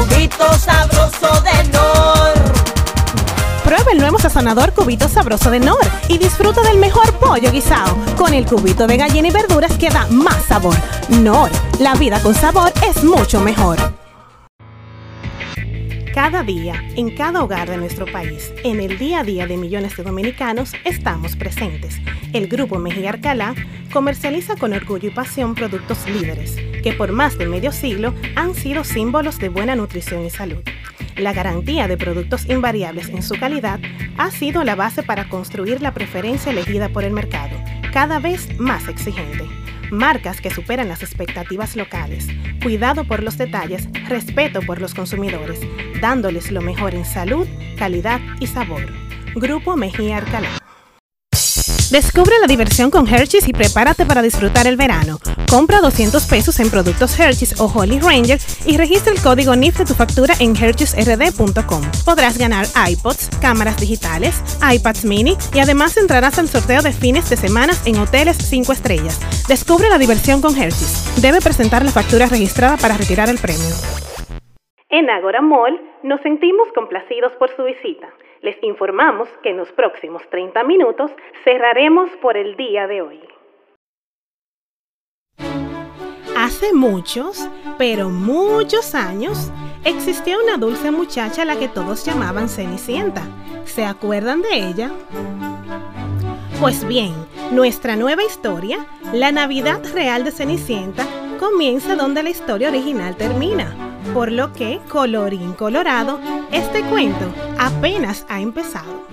cubito sabroso de Nor. Prueba el nuevo sazonador cubito sabroso de Nor y disfruta del mejor pollo guisado con el cubito de gallina y verduras que da más sabor. Nor, la vida con sabor es mucho mejor. Cada día, en cada hogar de nuestro país, en el día a día de millones de dominicanos, estamos presentes. El Grupo Mejía Arcalá comercializa con orgullo y pasión productos líderes, que por más de medio siglo han sido símbolos de buena nutrición y salud. La garantía de productos invariables en su calidad ha sido la base para construir la preferencia elegida por el mercado, cada vez más exigente marcas que superan las expectativas locales, cuidado por los detalles, respeto por los consumidores, dándoles lo mejor en salud, calidad y sabor. Grupo Mejía Arcalá. Descubre la diversión con Hershey's y prepárate para disfrutar el verano. Compra 200 pesos en productos Hershey's o Holly Ranger y registra el código NIF de tu factura en hershey'srd.com. Podrás ganar iPods, cámaras digitales, iPads mini y además entrarás al sorteo de fines de semana en hoteles 5 estrellas. Descubre la diversión con Hershey's. Debe presentar la factura registrada para retirar el premio. En Agora Mall nos sentimos complacidos por su visita. Les informamos que en los próximos 30 minutos cerraremos por el día de hoy. Hace muchos, pero muchos años, existía una dulce muchacha a la que todos llamaban Cenicienta. ¿Se acuerdan de ella? Pues bien, nuestra nueva historia, la Navidad Real de Cenicienta, comienza donde la historia original termina. Por lo que, colorín colorado, este cuento apenas ha empezado.